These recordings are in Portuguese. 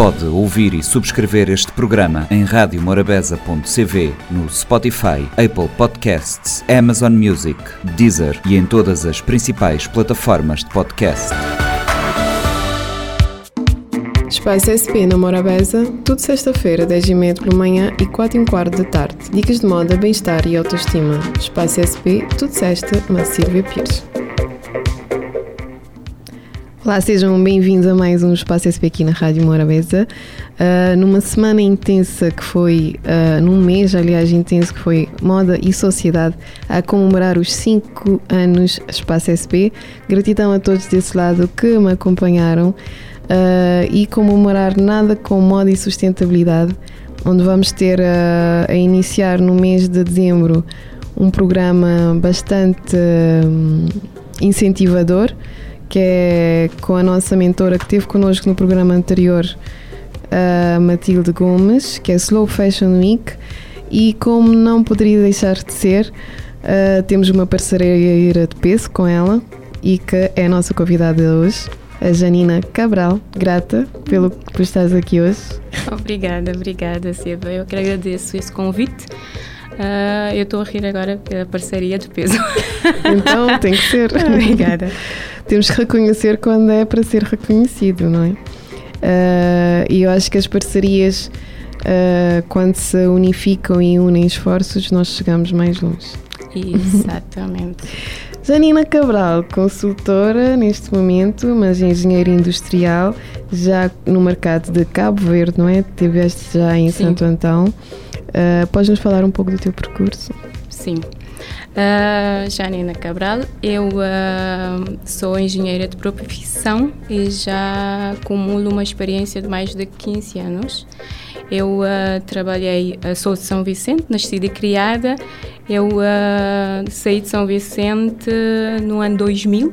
Pode ouvir e subscrever este programa em radiomorabeza.cv, no Spotify, Apple Podcasts, Amazon Music, Deezer e em todas as principais plataformas de podcast. Espaço SP na Morabeza, tudo sexta-feira, 10h30 pela manhã e 4 h quarto da tarde. Dicas de moda, bem-estar e autoestima. Espaço SP, tudo sexta, na Silvia Pires. Olá, sejam bem-vindos a mais um Espaço SP aqui na Rádio Morabeza. Uh, numa semana intensa que foi, uh, num mês, aliás, intenso que foi Moda e Sociedade, a comemorar os 5 anos Espaço SP. Gratidão a todos desse lado que me acompanharam uh, e comemorar nada com moda e sustentabilidade, onde vamos ter a iniciar no mês de dezembro um programa bastante incentivador que é com a nossa mentora que teve connosco no programa anterior, Matilde Gomes, que é Slow Fashion Week. E como não poderia deixar de ser, temos uma parceria de peso com ela e que é a nossa convidada hoje, a Janina Cabral. Grata pelo por estares aqui hoje. Obrigada, obrigada, Silva. Eu que agradeço esse convite. Uh, eu estou a rir agora pela parceria de peso. Então tem que ser. Obrigada. Temos que reconhecer quando é para ser reconhecido, não é? Uh, e eu acho que as parcerias, uh, quando se unificam e unem esforços, nós chegamos mais longe. Exatamente. Janina Cabral, consultora neste momento, mas engenheira industrial, já no mercado de Cabo Verde, não é? Tiveste já em Sim. Santo Antão. Uh, podes nos falar um pouco do teu percurso? Sim. Uh, Janina Cabral, eu uh, sou engenheira de profissão e já acumulo uma experiência de mais de 15 anos. Eu uh, trabalhei, sou de São Vicente, nascida e criada. Eu saí de São Vicente no ano 2000.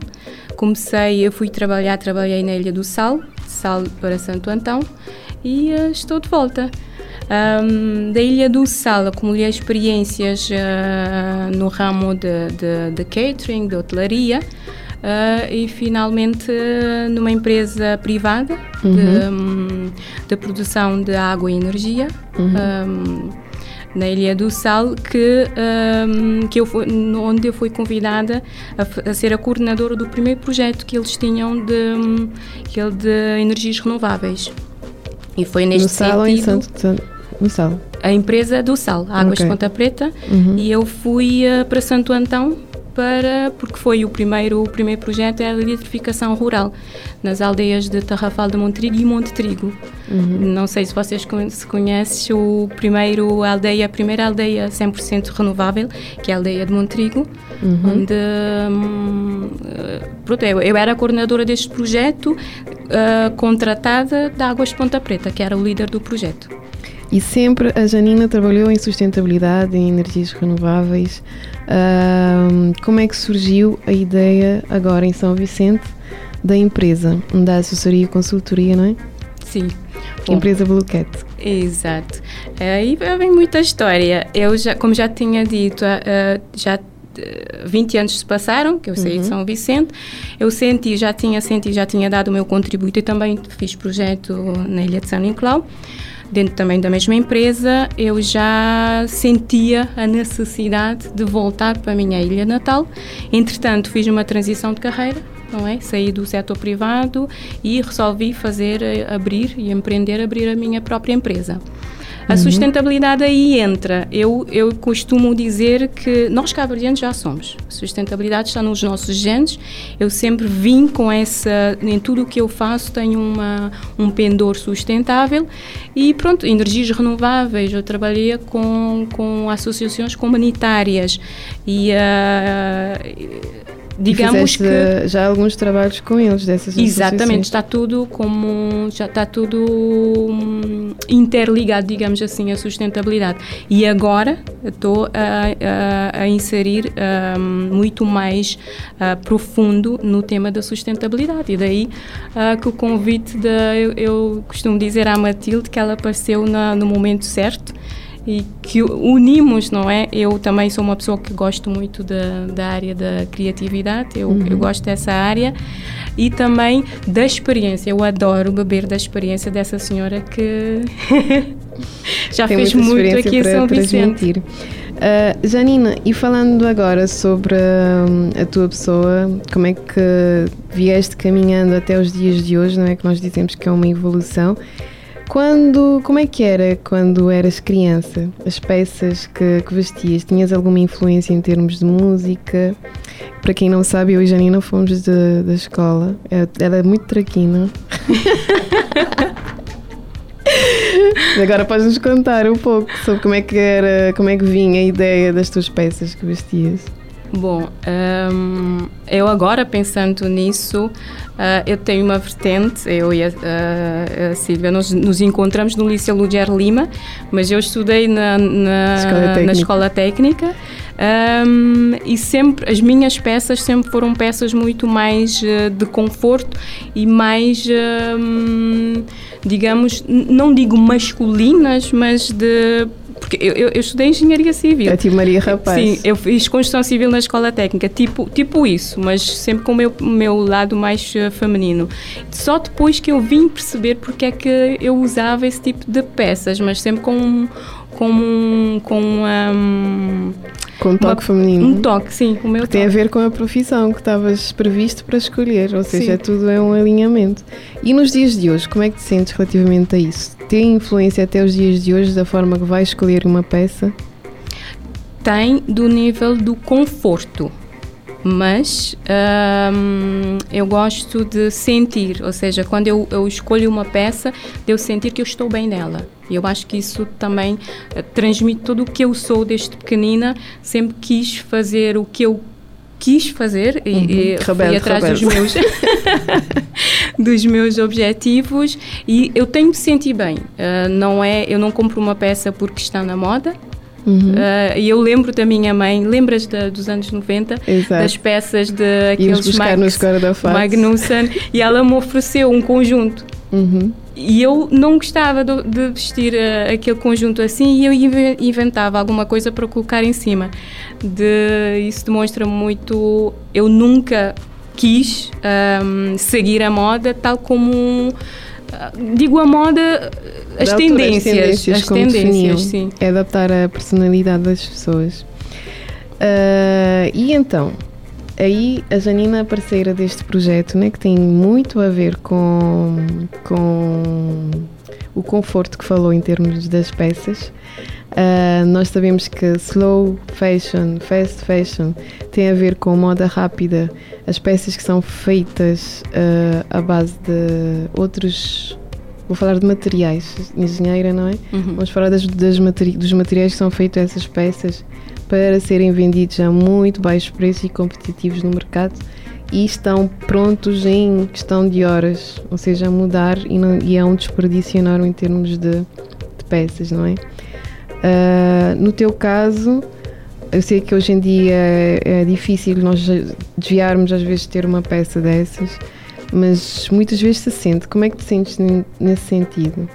Comecei, eu fui trabalhar, trabalhei na Ilha do Sal, Sal para Santo Antão e estou de volta. Um, da Ilha do Sal, acumulei experiências uh, no ramo de, de, de, catering, de hotelaria. Uh, e finalmente numa empresa privada uhum. de, um, de, produção de água e energia uhum. um, na Ilha do Sal que, que eu fui, onde eu fui convidada a, a, ser a coordenadora do primeiro projeto que eles tinham de, que é de energias renováveis e foi neste no sentido em Santo, Santo no Sal? A empresa do Sal, Águas okay. de Ponta Preta, uhum. e eu fui uh, para Santo Antão para porque foi o primeiro o primeiro projeto é a eletrificação rural nas aldeias de Tarrafal de Montrigo e Monte Trigo. Uhum. Não sei se vocês se conhecem o primeiro aldeia, a primeira aldeia 100% renovável, que é a aldeia de Montrigo, uhum. onde hum, eh, pronto, eu, eu, era a coordenadora deste projeto, uh, contratada da Águas de Ponta Preta, que era o líder do projeto. E sempre a Janina trabalhou em sustentabilidade, em energias renováveis. Uh, como é que surgiu a ideia, agora em São Vicente, da empresa, da assessoria e consultoria, não é? Sim. Bom, empresa Bluecat. Exato. Aí vem muita história. Eu, já, como já tinha dito, uh, já 20 anos se passaram, que eu saí uhum. de São Vicente, eu senti, já tinha sentido, já tinha dado o meu contributo e também fiz projeto na Ilha de São Nicolau dentro também da mesma empresa, eu já sentia a necessidade de voltar para a minha ilha natal. Entretanto, fiz uma transição de carreira, não é? Saí do setor privado e resolvi fazer, eh, abrir e empreender, abrir a minha própria empresa. A uhum. sustentabilidade aí entra. Eu, eu costumo dizer que nós cabo-verdianos já somos. A sustentabilidade está nos nossos genes. Eu sempre vim com essa. Em tudo o que eu faço, tenho uma, um pendor sustentável. E pronto, energias renováveis. Eu trabalhei com, com associações comunitárias. E. Uh, digamos que já alguns trabalhos com eles dessas exatamente está tudo como já está tudo hum, interligado digamos assim a sustentabilidade. E agora estou a, a, a, inserir um, muito mais uh, profundo no tema da sustentabilidade. E daí uh, que o convite de eu, eu, costumo dizer à Matilde que ela apareceu na, no momento certo e que unimos, não é? Eu também sou uma pessoa que gosto muito da, da área da criatividade, eu, uhum. eu gosto dessa área e também da experiência. Eu adoro beber da experiência dessa senhora que já Tem fez muito aqui em São Vicente. Uh, Janina, e falando agora sobre uh, a tua pessoa, como é que vieste caminhando até os dias de hoje, não é que nós dizemos que é uma evolução? Quando, como é que era quando eras criança? As peças que, que vestias, tinhas alguma influência em termos de música? Para quem não sabe, eu e Janina fomos de, da escola. Ela é muito traquina. Agora podes nos contar um pouco sobre como é que era, como é que vinha a ideia das tuas peças que vestias. Bom, um, eu agora pensando nisso, uh, eu tenho uma vertente, eu e a, a, a Silvia, nós nos encontramos no Liceu Ludier Lima, mas eu estudei na, na, escola, na escola técnica um, e sempre as minhas peças sempre foram peças muito mais uh, de conforto e mais um, digamos não digo masculinas mas de porque eu, eu, eu, estudei engenharia civil. Tipo Maria Rapaz. Sim, eu fiz construção civil na escola técnica, tipo, tipo isso, mas sempre com o meu, meu lado mais uh, feminino. Só depois que eu vim perceber porque é que eu usava esse tipo de peças, mas sempre com, com, com um, com um toque uma, feminino. Um toque, sim, o meu que toque. tem a ver com a profissão que estavas previsto para escolher, ou seja, é tudo é um alinhamento. E nos dias de hoje, como é que te sentes relativamente a isso? Tem influência até os dias de hoje da forma que vais escolher uma peça? Tem do nível do conforto mas hum, eu gosto de sentir, ou seja, quando eu, eu, escolho uma peça, de eu sentir que eu estou bem nela. E eu acho que isso também uh, transmite tudo o que eu sou desde pequenina, sempre quis fazer o que eu quis fazer e, uhum. e fui atrás dos meus dos meus objetivos e eu tenho que sentir bem uh, não é eu não compro uma peça porque está na moda Uhum. Uh, e eu lembro da minha mãe, lembras dos anos 90? Exato. Das peças de aqueles Max, Magnussen, e ela me ofereceu um conjunto. Uhum. E eu não gostava de, de vestir uh, aquele conjunto assim e eu inventava alguma coisa para colocar em cima. De, isso demonstra muito. Eu nunca quis um, seguir a moda tal como digo a moda, as tendências, as tendências, as tendências sim. É adaptar a personalidade das pessoas. Uh, e então, aí a Janina, parceira deste projeto, né, que tem muito a ver com, com o conforto que falou em termos das peças. Uh, nós sabemos que slow fashion, fast fashion tem a ver com moda rápida, as peças que são feitas uh, à base de outros. Vou falar de materiais, engenheira, não é? Uhum. Vamos falar das, das materi dos materiais que são feitos essas peças para serem vendidos a muito baixos preços e competitivos no mercado e estão prontos em questão de horas, ou seja, a mudar e, não, e é um desperdício enorme em termos de, de peças, não é? Uh, no teu caso, eu sei que hoje em dia é, é difícil nós desviarmos às vezes de ter uma peça dessas, mas muitas vezes se sente. Como é que te sentes nesse sentido?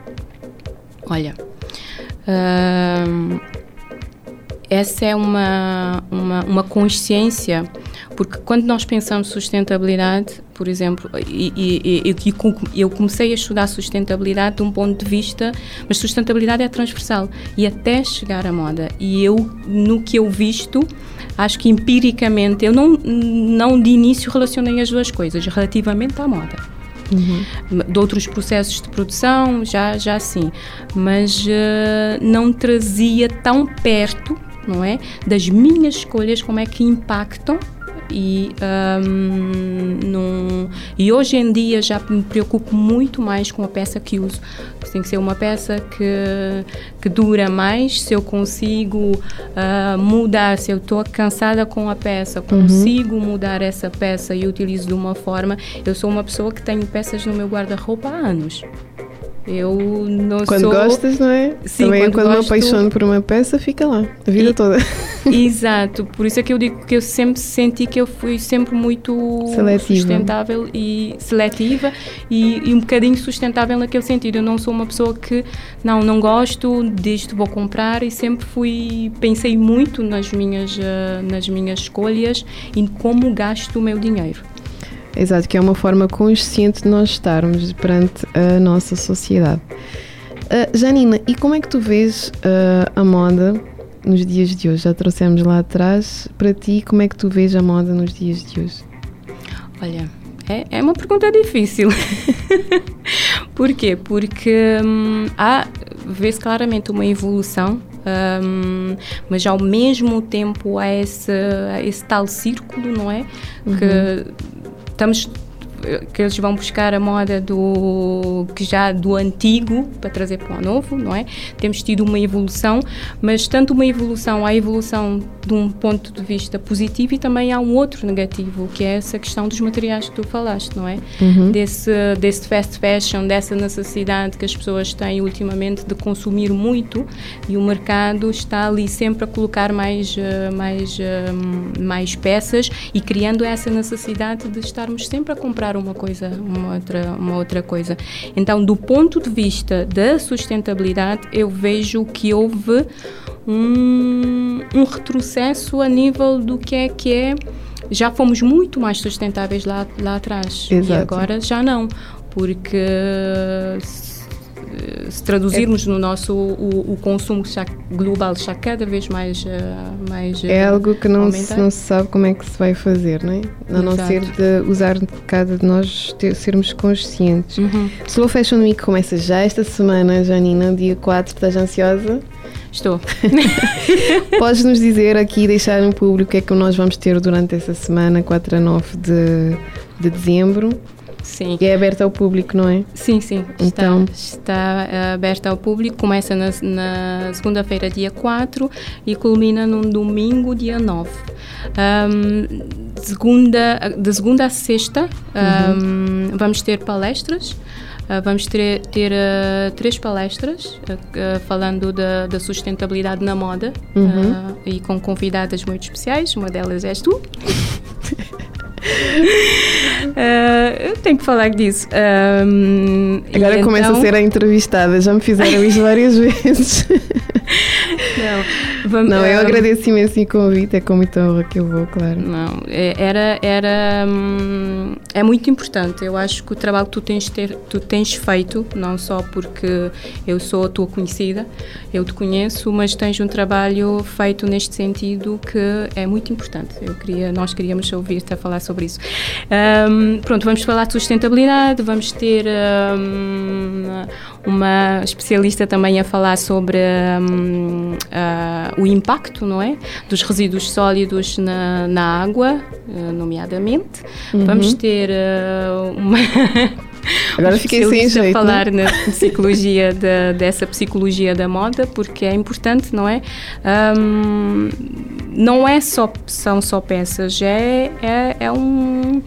Olha, uh, essa é uma, uma, uma consciência porque quando nós pensamos sustentabilidade, por exemplo, e, e, e, eu comecei a estudar sustentabilidade de um ponto de vista, mas sustentabilidade é transversal e até chegar à moda. E eu, no que eu visto, acho que empiricamente, eu não, não de início relacionei as duas coisas, relativamente à moda. Uhum. De outros processos de produção, já, já sim, mas uh, não trazia tão perto, não é, das minhas escolhas como é que impactam e, um, num, e hoje em dia já me preocupo muito mais com a peça que uso. Tem que ser uma peça que, que dura mais, se eu consigo uh, mudar, se eu estou cansada com a peça, uhum. consigo uhum. mudar essa peça e utilizo de uma forma. Eu sou uma pessoa que tenho peças no meu guarda-roupa há anos. Eu não quando sou... gostas, não é? Sim, Também quando, quando gosto... me apaixono por uma peça, fica lá, a vida e, toda. Exato, por isso é que eu digo que eu sempre senti que eu fui sempre muito Seletiva. sustentável e seletiva e, e um bocadinho sustentável naquele sentido. Eu não sou uma pessoa que não, não gosto disto, vou comprar e sempre fui, pensei muito nas minhas, uh, nas minhas escolhas e como gasto o meu dinheiro. Exato, que é uma forma consciente de nós estarmos perante a nossa sociedade. Uh, Janina, e como é que tu vês uh, a moda nos dias de hoje? Já trouxemos lá atrás. Para ti, como é que tu vês a moda nos dias de hoje? Olha, é, é uma pergunta difícil. Por quê? Porque hum, há, vê-se claramente uma evolução um, mas ao mesmo tempo há esse, esse tal círculo, não é? Uhum. Que estamos que eles vão buscar a moda do que já do antigo para trazer para o novo, não é? Temos tido uma evolução, mas tanto uma evolução, há evolução de um ponto de vista positivo e também há um outro negativo, que é essa questão dos materiais que tu falaste, não é? Uhum. Desse, desse fast fashion, dessa necessidade que as pessoas têm ultimamente de consumir muito e o mercado está ali sempre a colocar mais, eh, mais, eh, mais peças e criando essa necessidade de estarmos sempre a comprar uma coisa, uma outra, uma outra coisa. Então, do ponto de vista da sustentabilidade, eu vejo que houve um, um retrocesso a nível do que é que é já fomos muito mais sustentáveis lá, lá atrás Exato. e agora já não, porque se traduzirmos é, no nosso o, o, consumo já global está cada vez mais uh, mais é algo que não se, não se sabe como é que se vai fazer não é a não ser de usar cada de nós ter, sermos conscientes uhum. Slow Fashion Week começa já esta semana Janina dia 4 estás ansiosa Estou. Podes nos dizer aqui, deixar no público o que é que nós vamos ter durante essa semana, 4 a 9 de, de dezembro? Sim. E é aberta ao público, não é? Sim, sim. Então. Está, está eh, aberta ao público, começa na, na segunda-feira, dia 4, e culmina num domingo, dia 9. Um, segunda, de segunda a sexta, um, uhum. vamos ter palestras. Uh, vamos ter, ter uh, três palestras uh, falando da, da, sustentabilidade na moda uhum. e com convidadas muito especiais. Uma delas és tu. Uh, eu tenho que falar disso. Um, Agora começa então... a ser a entrevistada, já me fizeram isso várias vezes. Não, vamos, não eu um, agradeço imenso o convite, é com muita honra que eu vou, claro. Não, é, era, era hum, é muito importante. Eu acho que o trabalho que tu tens, ter, tu tens feito, não só porque eu sou a tua conhecida, eu te conheço, mas tens um trabalho feito neste sentido que é muito importante. Eu queria, nós queríamos ouvir-te a falar sobre isso. Um, pronto, vamos falar de sustentabilidade, vamos ter um, uma especialista também a falar sobre um, uh, o impacto, não é, dos resíduos sólidos na, na água, uh, nomeadamente. Uhum. Vamos ter uh, uma Agora fiquei sem jeito. a falar na psicologia de, dessa psicologia da moda, porque é importante, não é? Um, não é só são só peças, é é, é um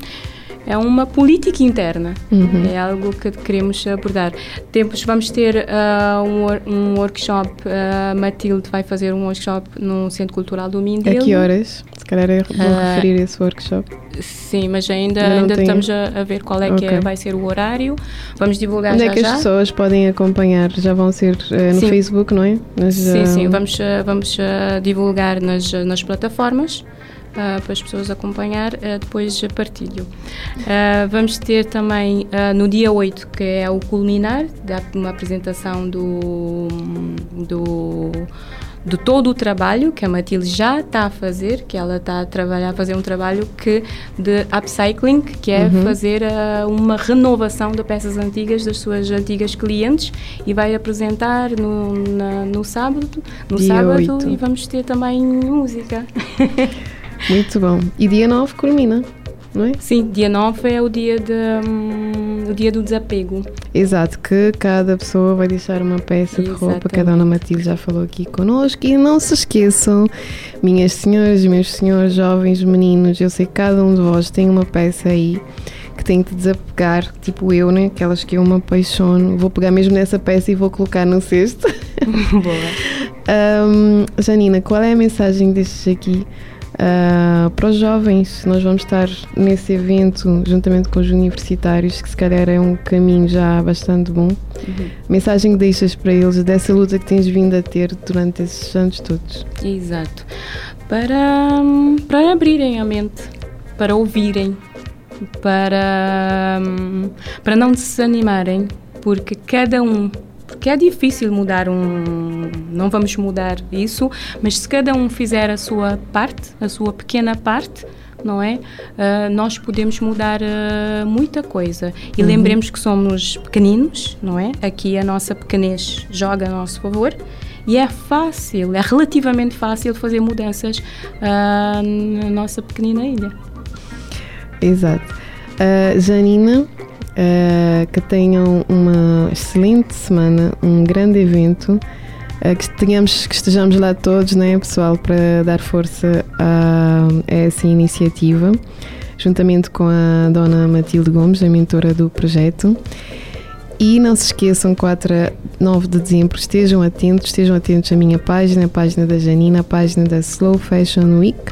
é uma política interna. Uhum. É algo que queremos abordar. Tempos, vamos ter uh, um, um, workshop, uh, Matilde vai fazer um workshop no Centro Cultural do Mindelo. A que horas? Se calhar eu vou uh, referir esse workshop. Sim, mas ainda, ainda estamos a, a, ver qual é okay. que é, vai ser o horário. Vamos divulgar Onde já é que já. as pessoas podem acompanhar? Já vão ser uh, no sim. Facebook, não é? Mas, sim, sim. Vamos, vamos divulgar nas, nas plataformas uh, para as pessoas acompanhar, uh, depois partilho. Uh, vamos ter também no dia 8, que é o culminar, uma apresentação do, do de todo o trabalho que a Matilde já está a fazer, que ela está a trabalhar, a fazer um trabalho que de upcycling, que é uhum. fazer uh, uma renovação de peças antigas das suas antigas clientes e vai apresentar no, na, no sábado, no Dia sábado 8. e vamos ter também música. Muito bom. E dia 9 culmina, não é? Sim, dia 9 é o dia, de, um, o dia do desapego. Exato, que cada pessoa vai deixar uma peça de Exatamente. roupa, que a Dona Matilde já falou aqui connosco. E não se esqueçam, minhas senhoras meus senhores, jovens, meninos, eu sei que cada um de vós tem uma peça aí que tem que desapegar, tipo eu, né? Aquelas que eu me apaixono. Vou pegar mesmo nessa peça e vou colocar no cesto. Boa. Um, Janina, qual é a mensagem destes aqui uh, para os jovens? Nós vamos estar nesse evento juntamente com os universitários, que se calhar é um caminho já bastante bom. Uhum. Mensagem que deixas para eles dessa luta que tens vindo a ter durante esses anos todos? Exato. Para, para abrirem a mente, para ouvirem, para, para não desanimarem, porque cada um porque é difícil mudar um. Não vamos mudar isso, mas se cada um fizer a sua parte, a sua pequena parte, não é? Uh, nós podemos mudar uh, muita coisa. E uhum. lembremos que somos pequeninos, não é? Aqui a nossa pequenez joga a nosso favor. E é fácil, é relativamente fácil fazer mudanças uh, na nossa pequenina ilha. Exato. Janina, uh, que tenham uma excelente semana, um grande evento, uh, que, tenhamos, que estejamos lá todos, né, pessoal, para dar força a, a essa iniciativa, juntamente com a dona Matilde Gomes, a mentora do projeto. E não se esqueçam, 4 a 9 de dezembro, estejam atentos, estejam atentos à minha página, a página da Janina, a página da Slow Fashion Week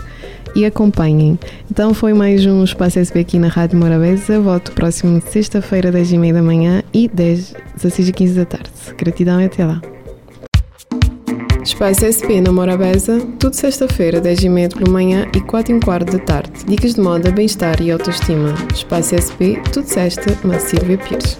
e acompanhem. Então foi mais um Espaço SB aqui na Rádio Morabeza. Volto próximo sexta-feira, 10h30 da manhã e 10, 16 h 15 da tarde. Gratidão e até lá. Espaço SP na Morabeza, tudo sexta-feira, 10h30 pela manhã e 4 h quarto da tarde. Dicas de moda, bem-estar e autoestima. Espaço SP, tudo sexta, na Silvia Pires.